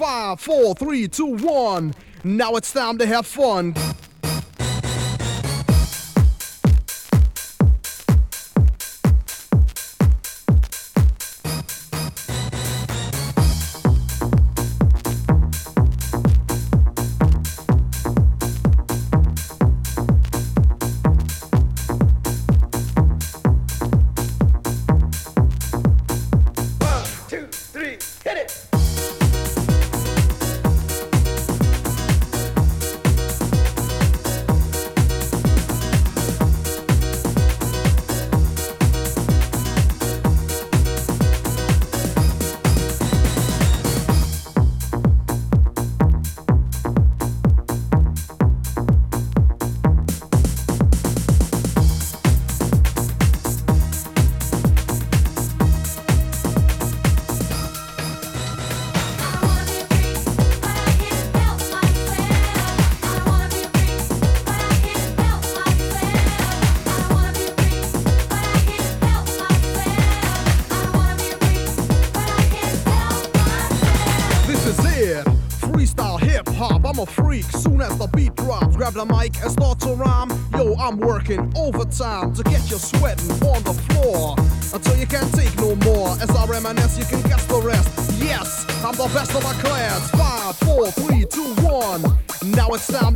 Five, four, three, two, one. Now it's time to have fun.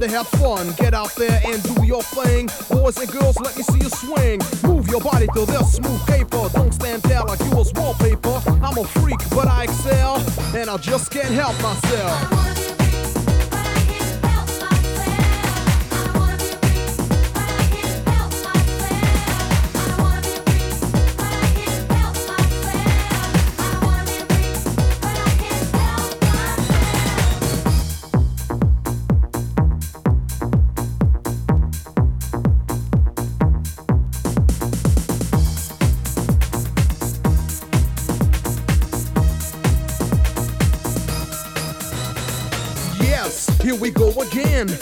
To have fun. Get out there and do your thing. Boys and girls, let me see you swing. Move your body to this smooth paper. Don't stand there like you was wallpaper. I'm a freak, but I excel, and I just can't help myself.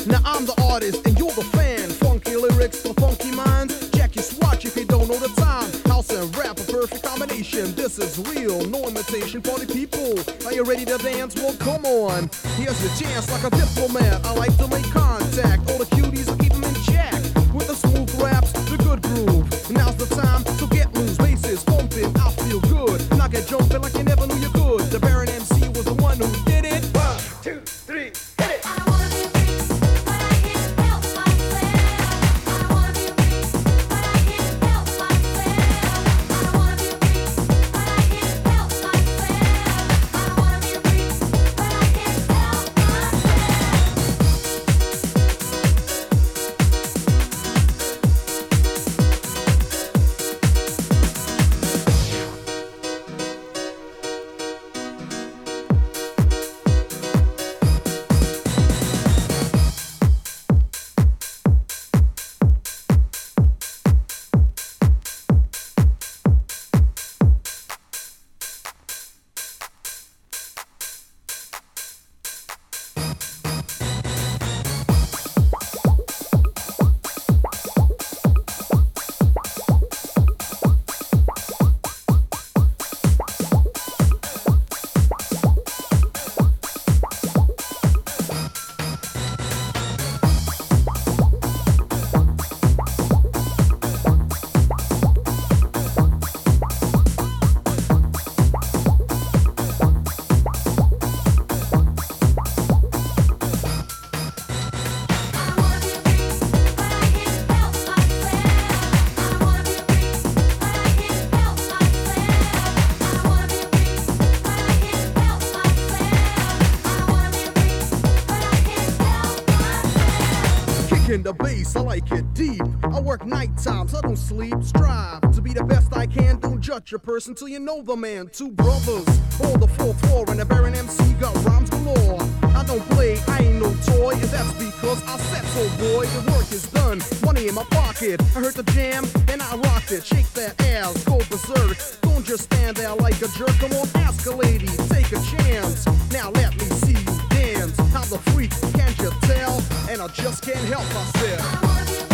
Now I'm the artist and you're the fan. Funky lyrics for funky minds. Check your swatch if you don't know the time. House and rap, a perfect combination. This is real, no imitation. for the people, are you ready to dance? Well, come on. Here's your chance, like a diplomat. I like to make contact. All the your person till you know the man. Two brothers, all the fourth floor, and the Baron MC got rhymes galore. I don't play, I ain't no toy, and that's because I set so, boy. The work is done, money in my pocket. I heard the jam, and I rocked it. Shake that ass, go berserk. Don't just stand there like a jerk. Come on, ask a lady, take a chance. Now let me see I'm the freak, can't you tell? And I just can't help myself.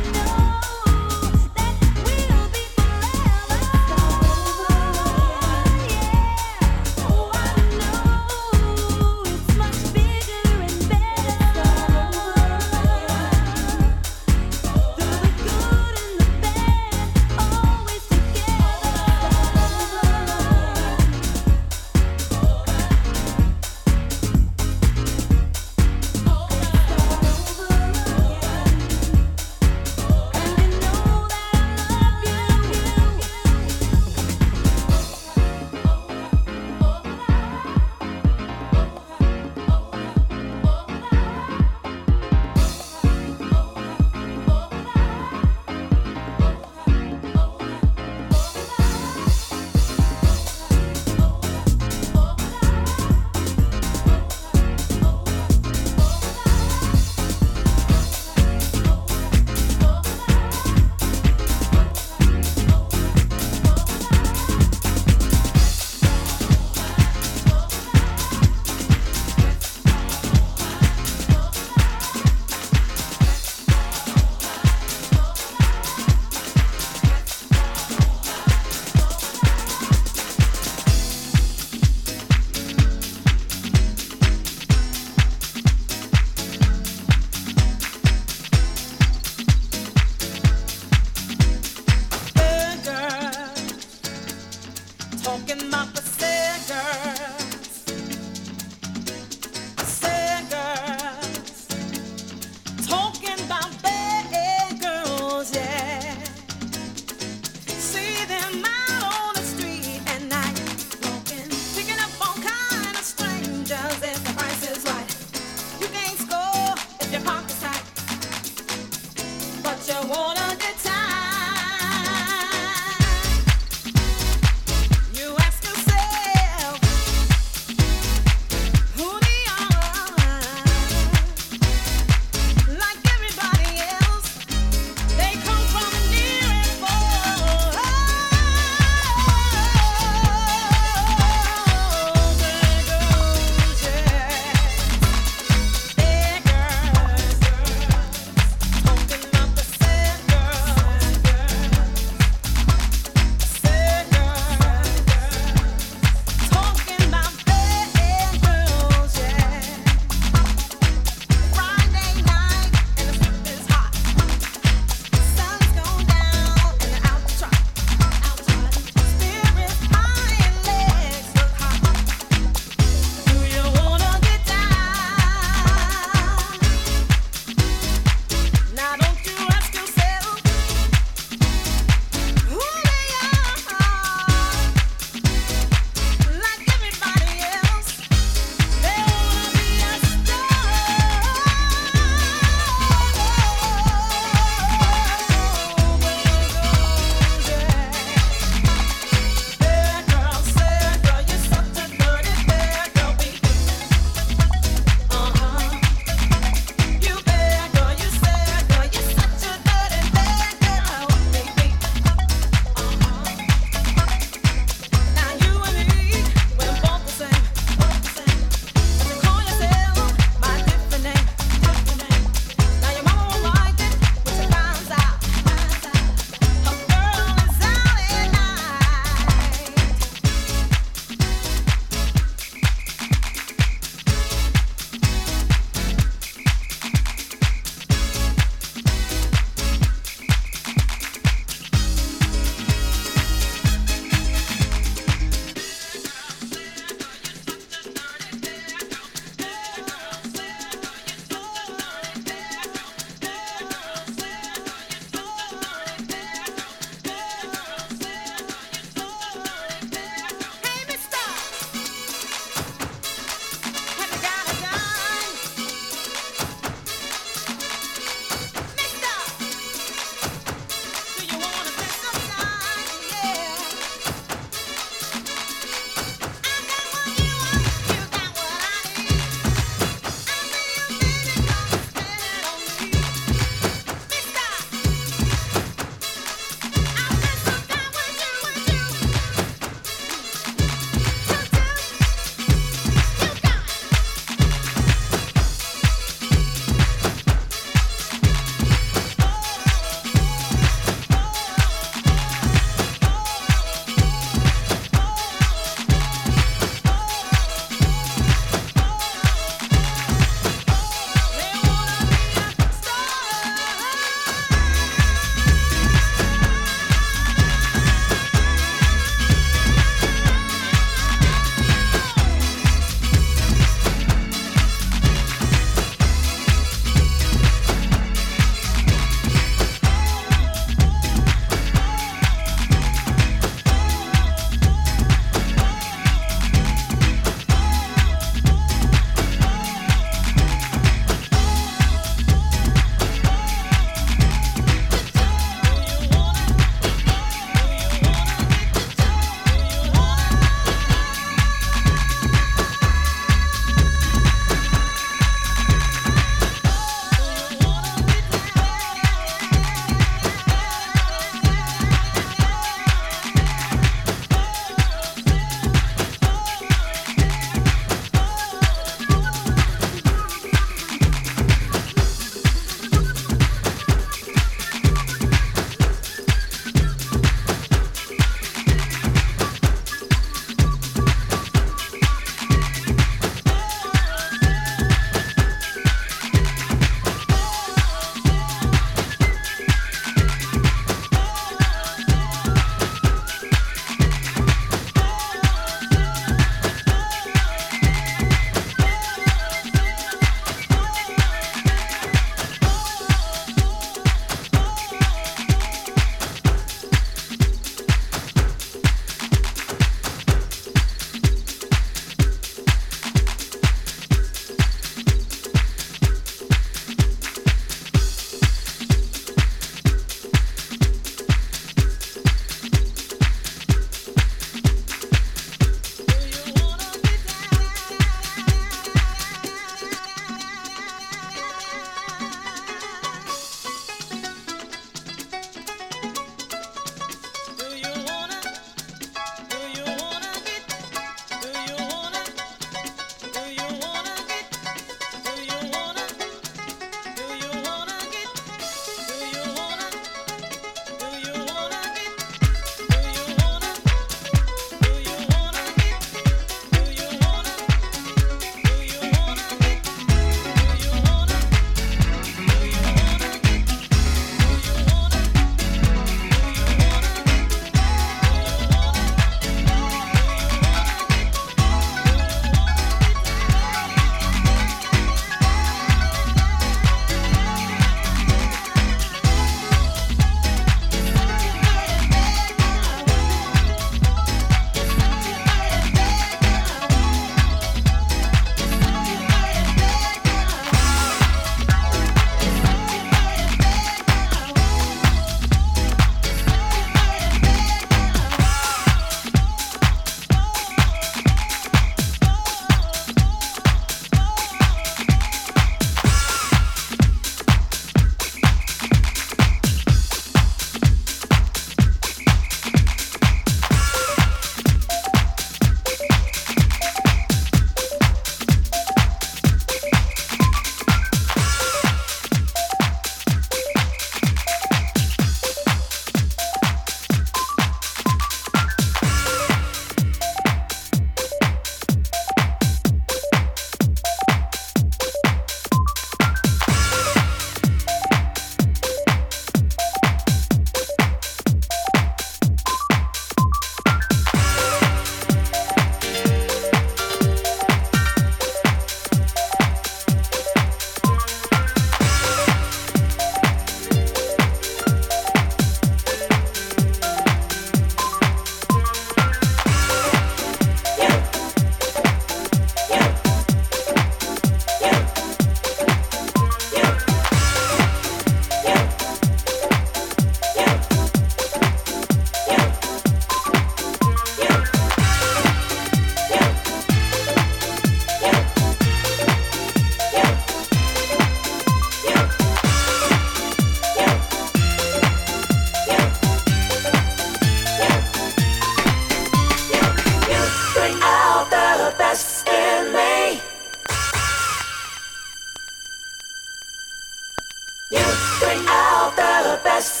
bring out the best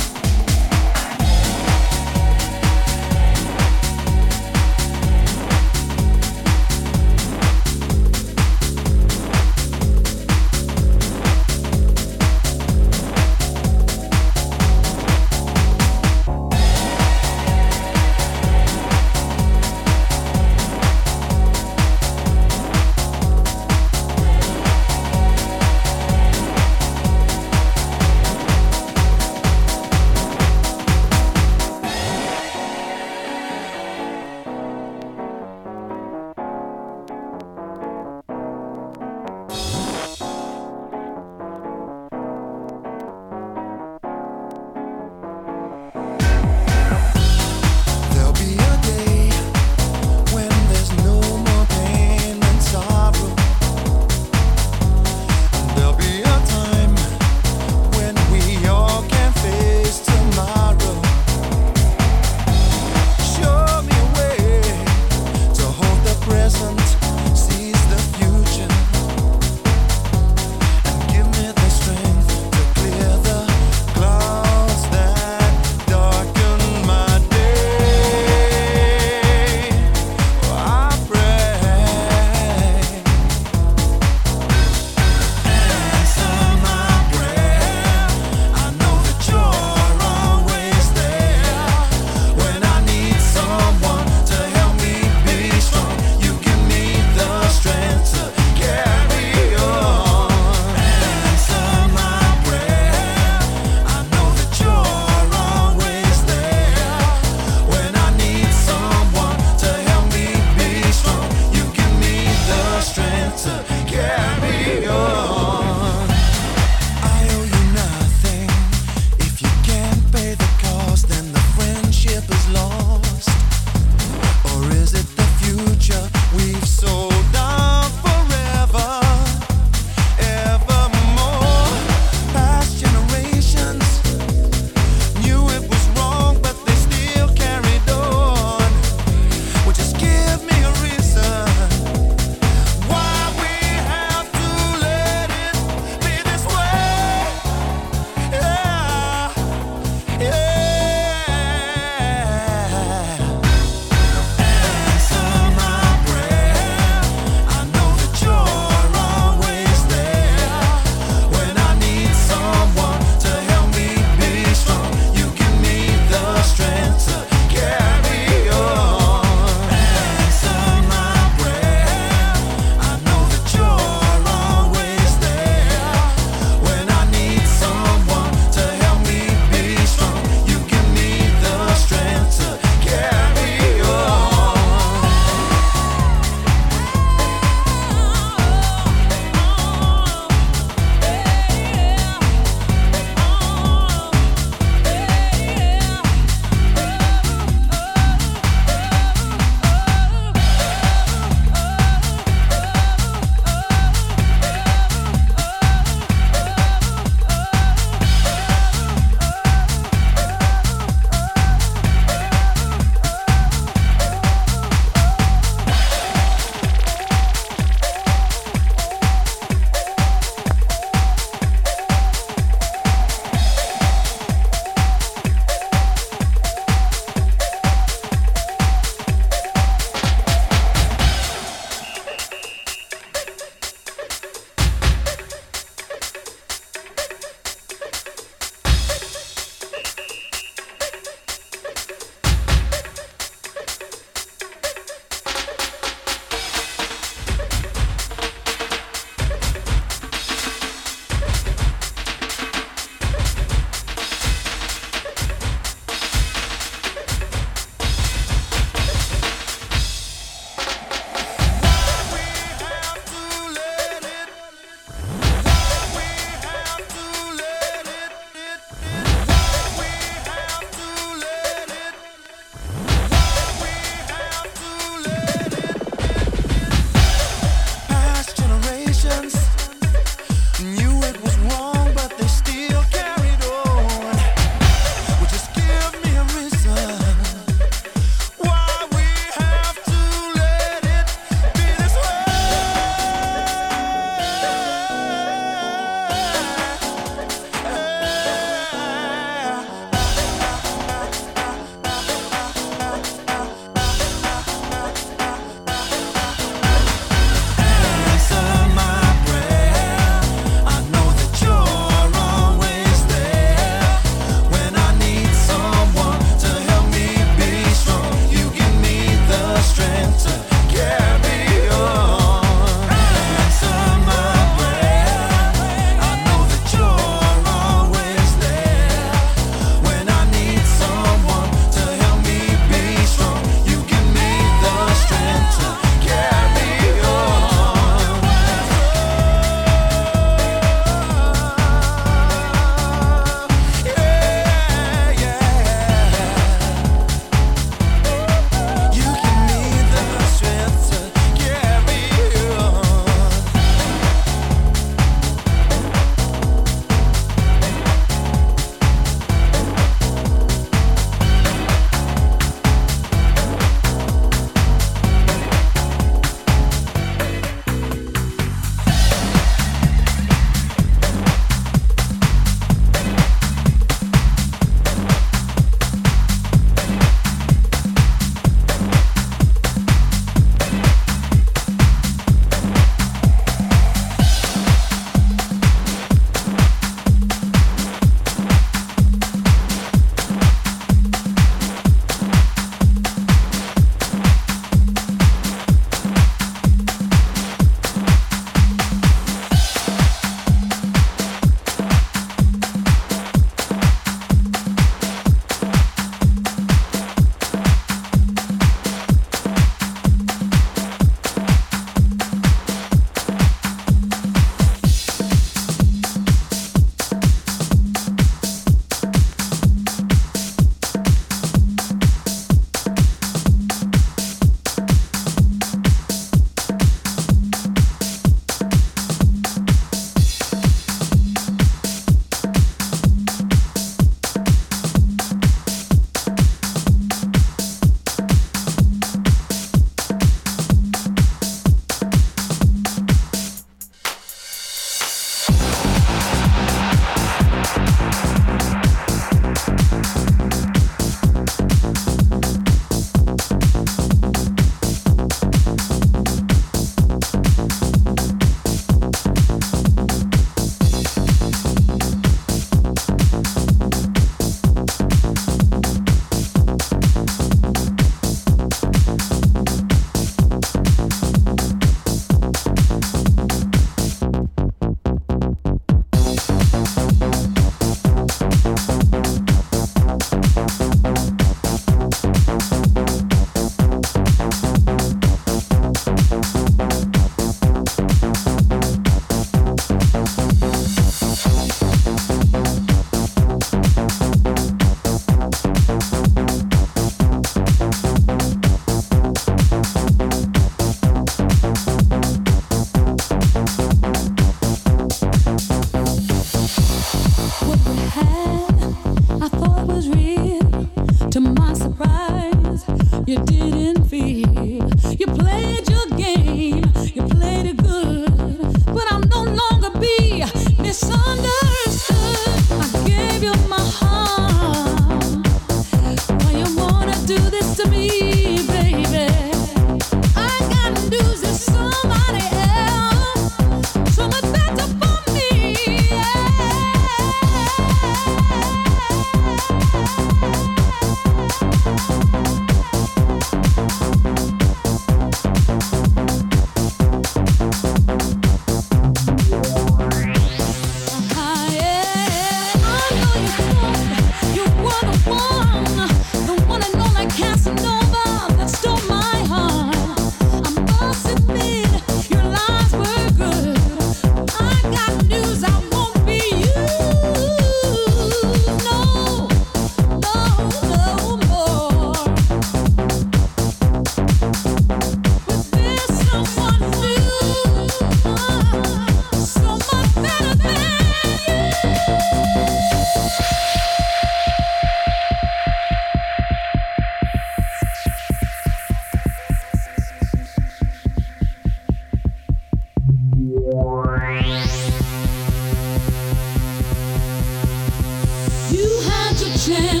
passion